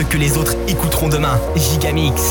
Ce que les autres écouteront demain. Gigamix.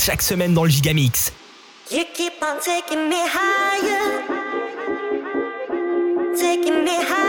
chaque semaine dans le Gigamix. You keep on taking me higher, taking me higher.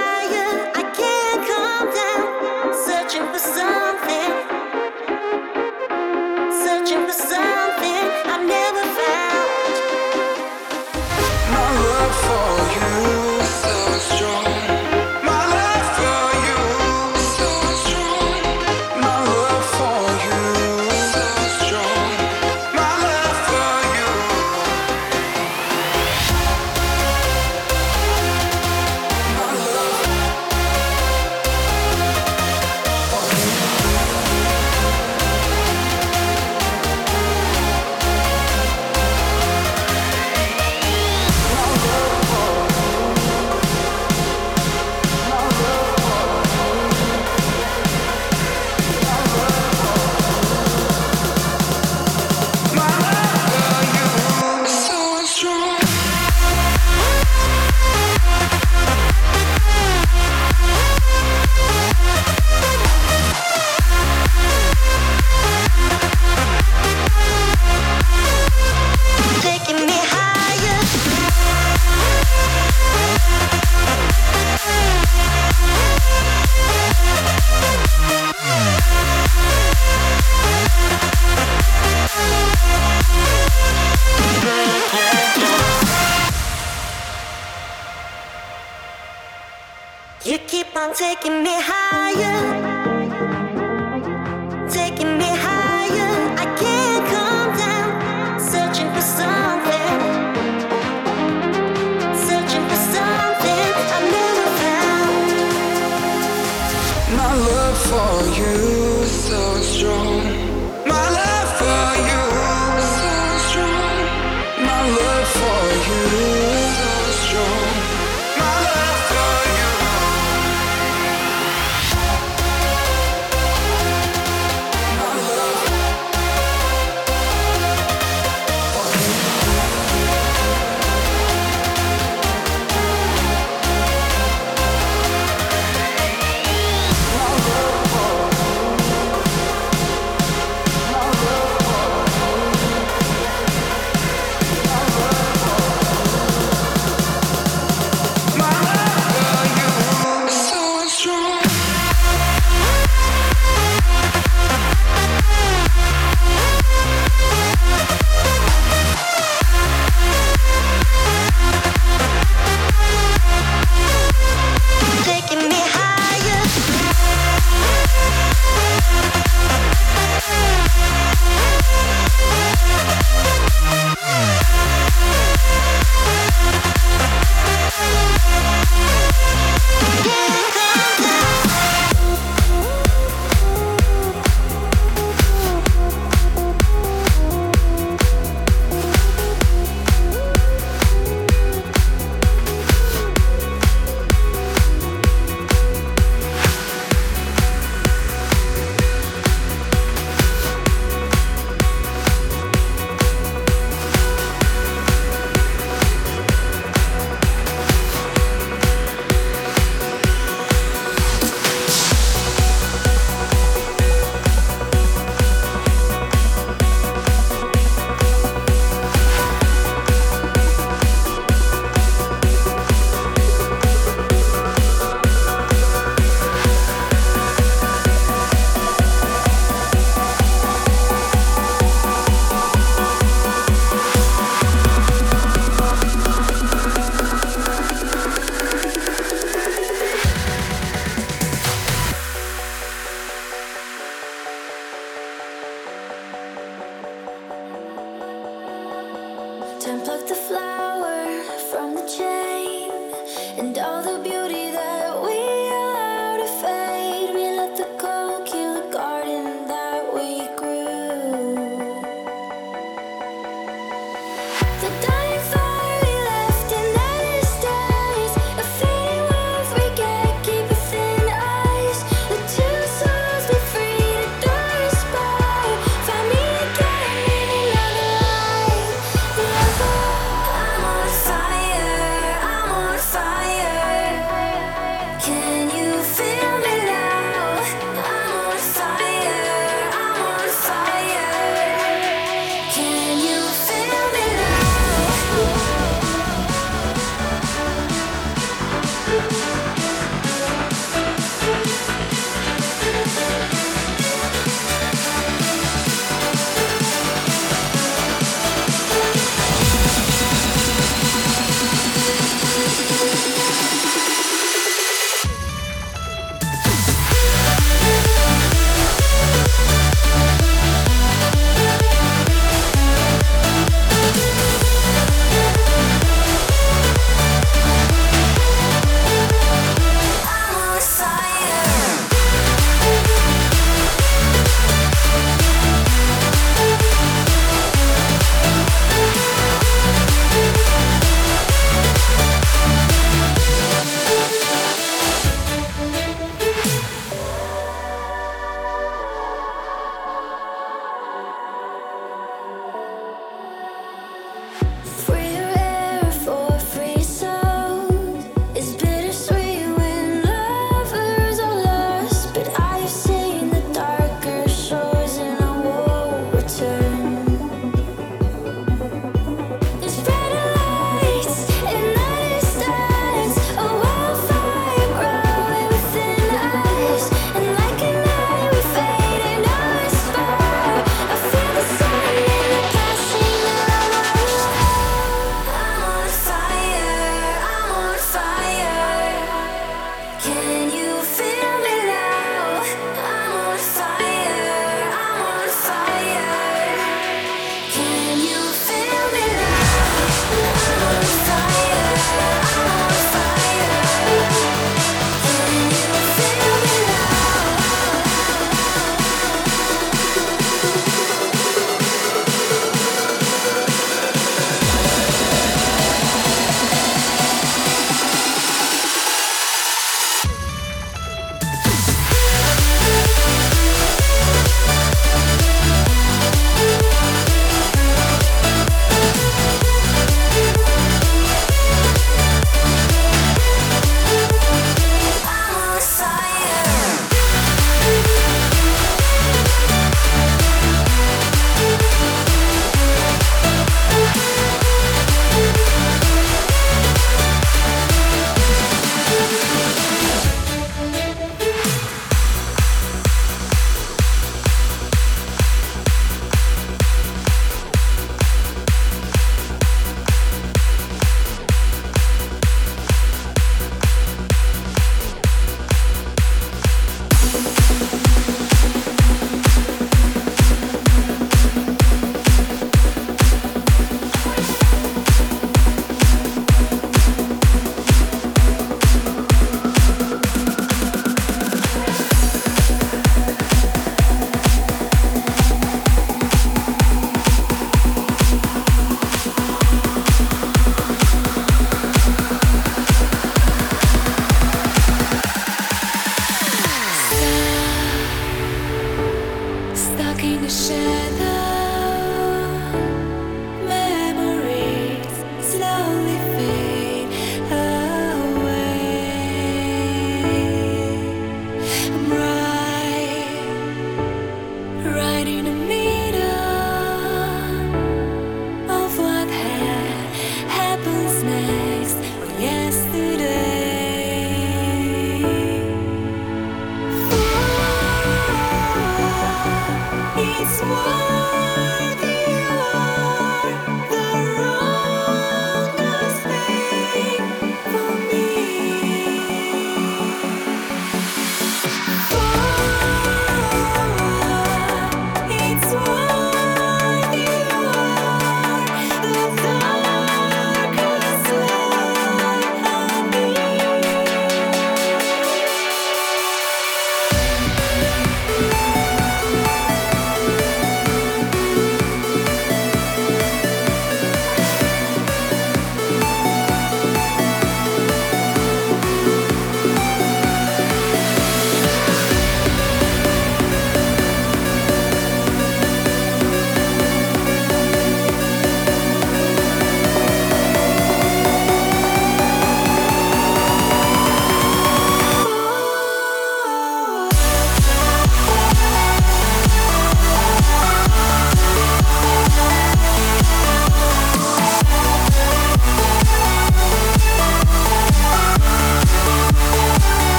share the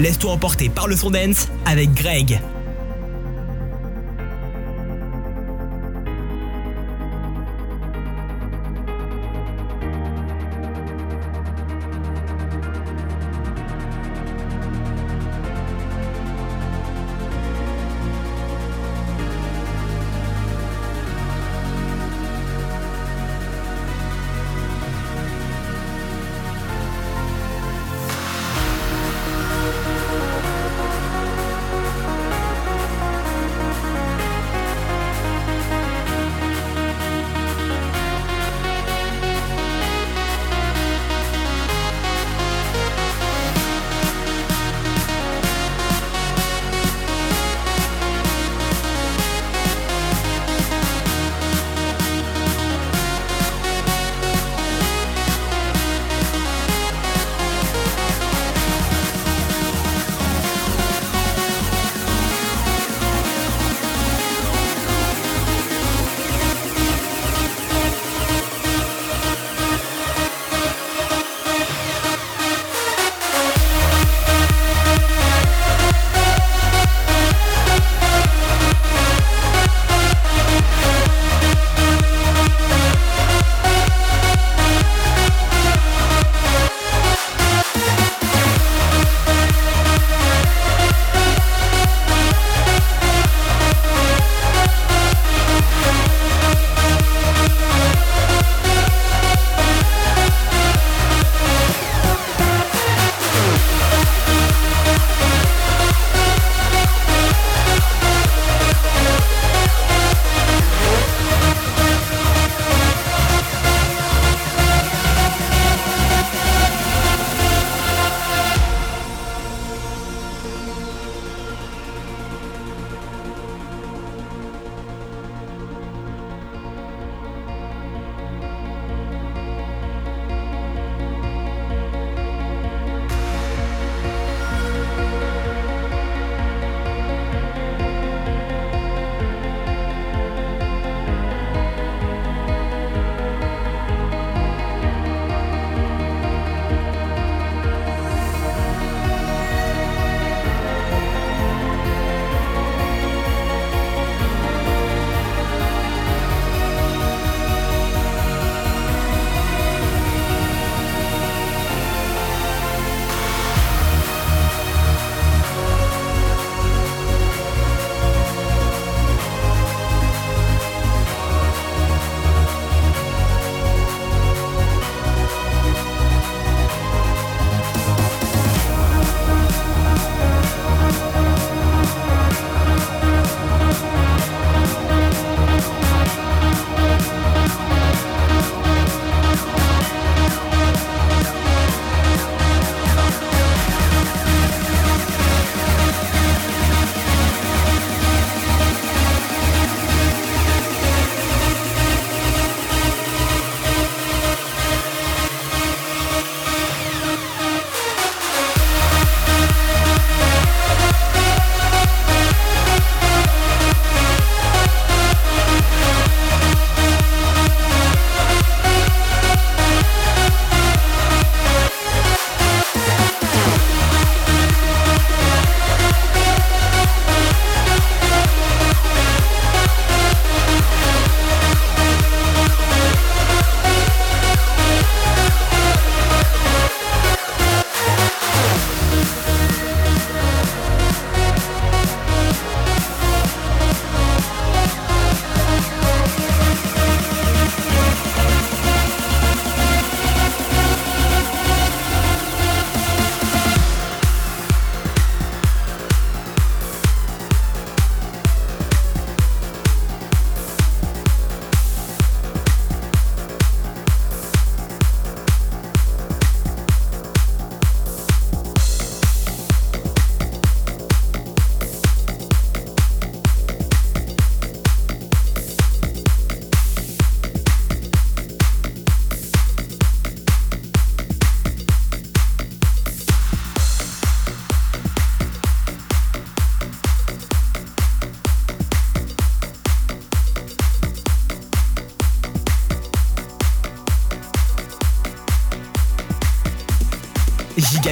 Laisse-toi emporter par le son dance avec Greg.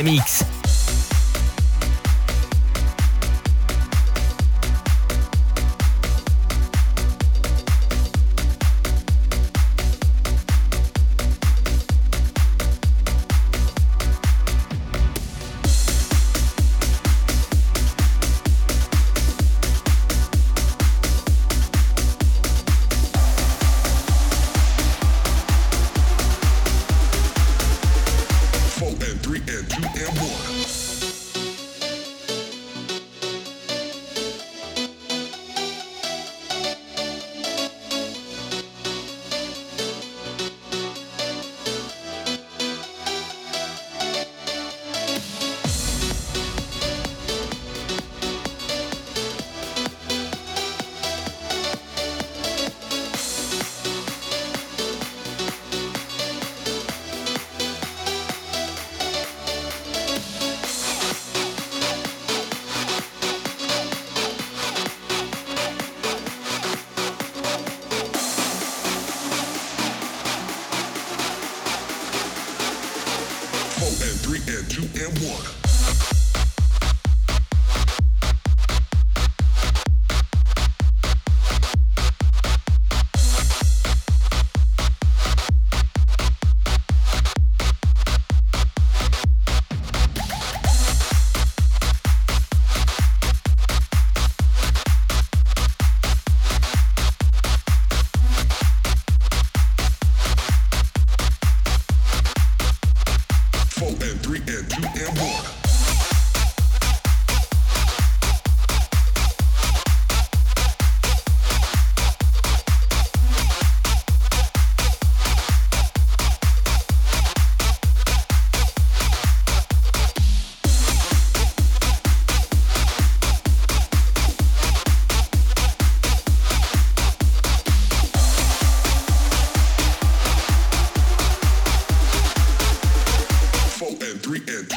Gigamix.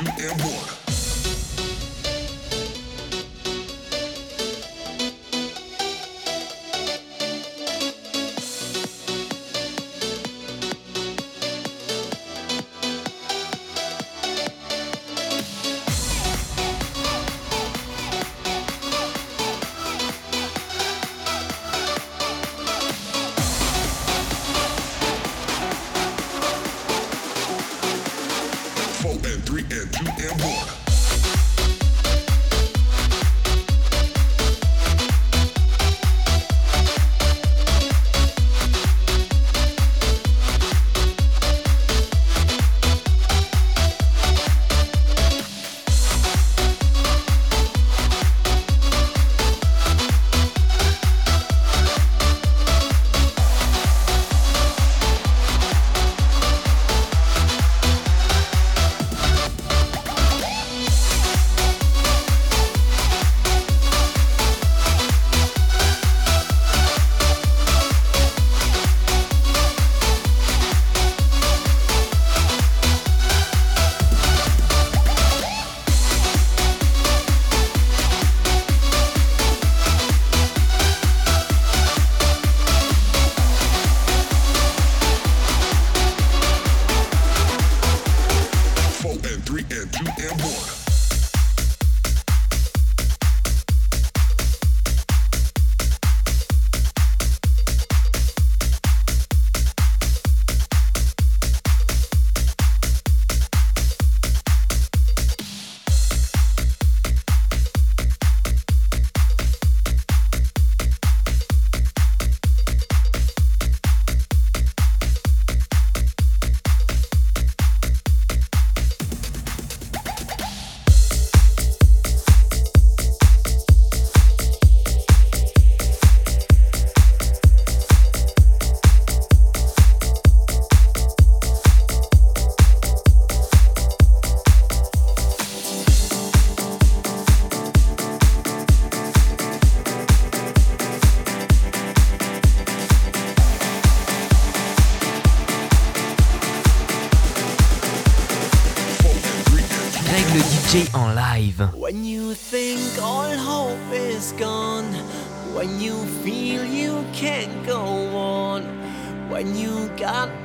é agora.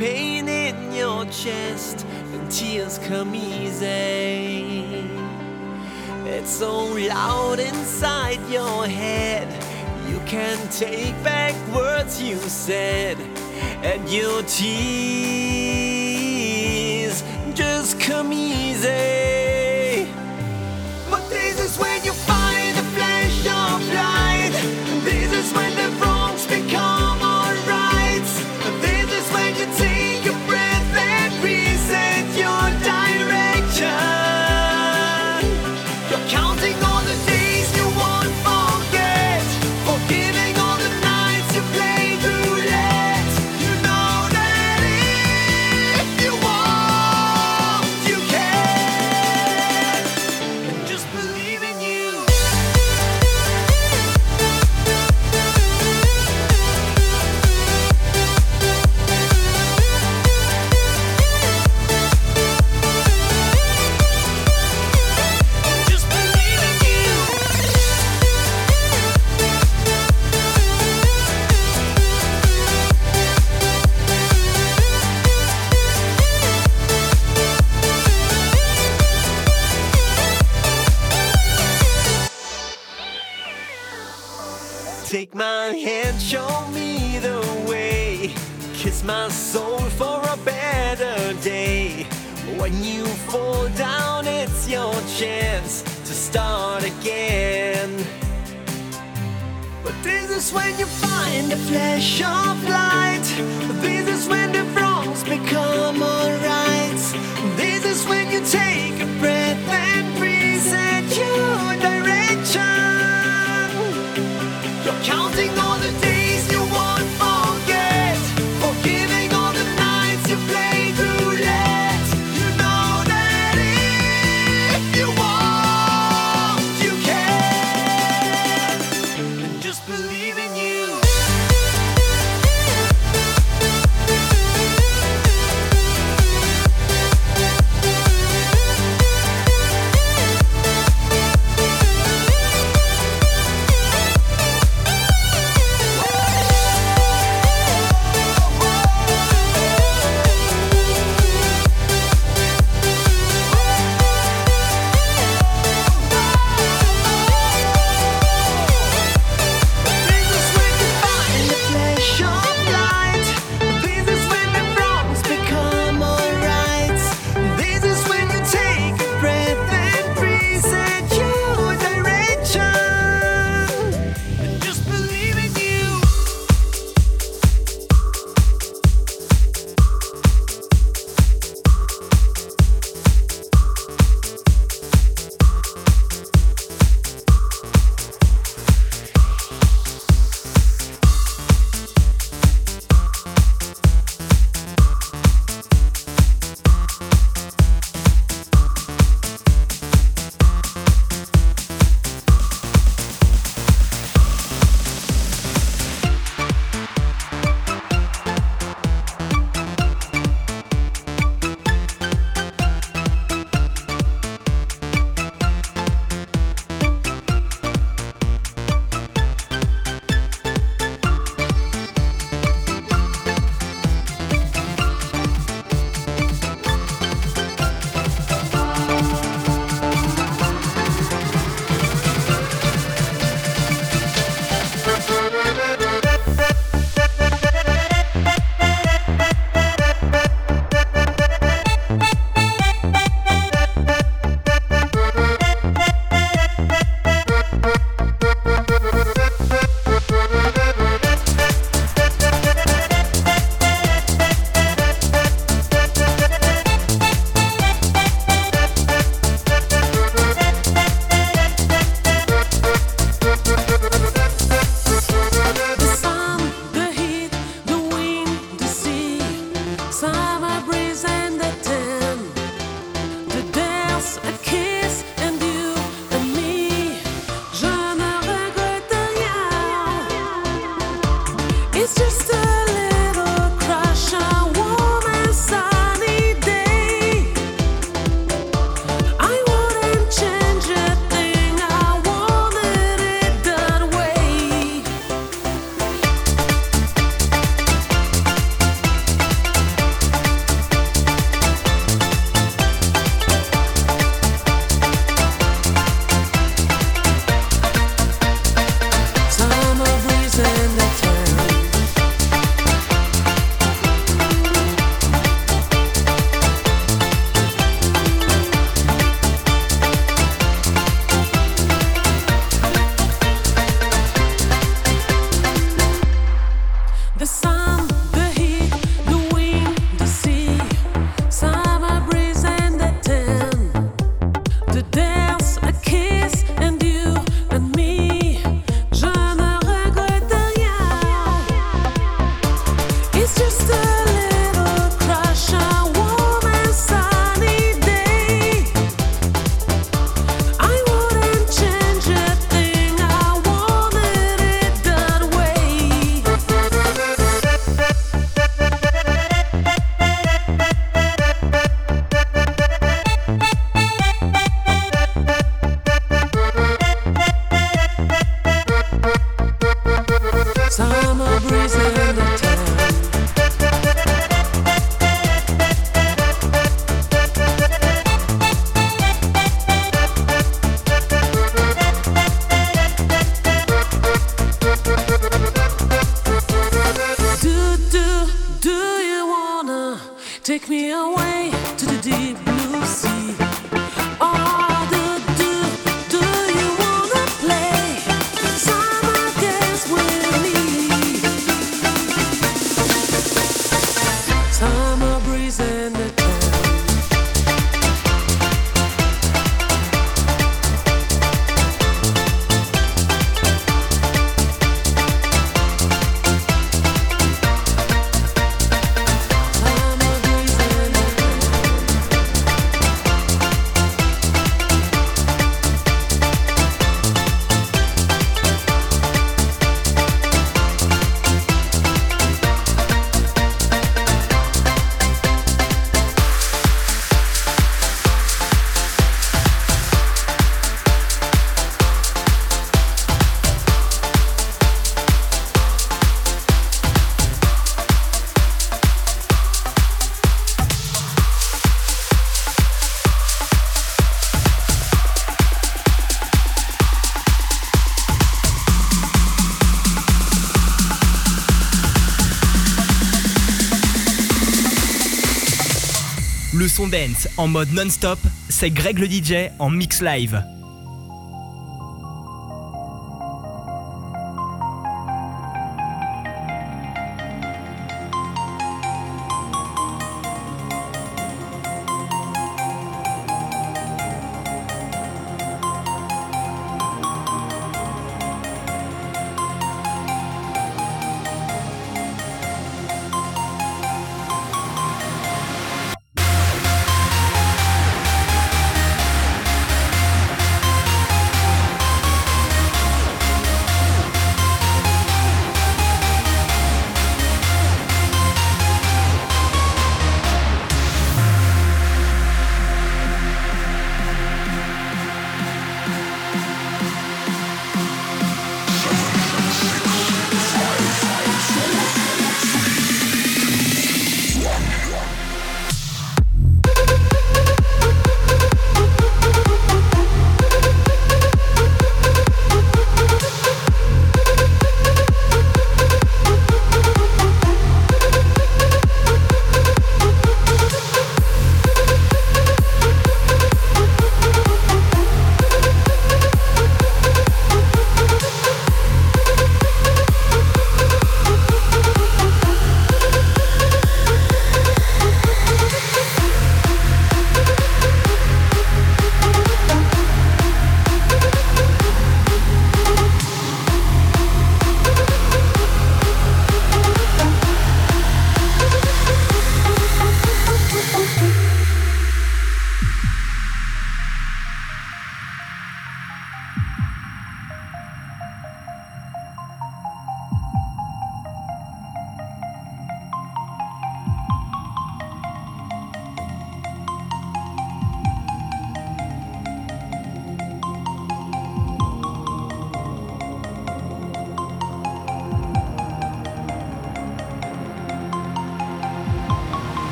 pain in your chest and tears come easy. It's so loud inside your head. You can't take back words you said and your tears. When you find a flash of light. En mode non-stop, c'est Greg le DJ en mix live.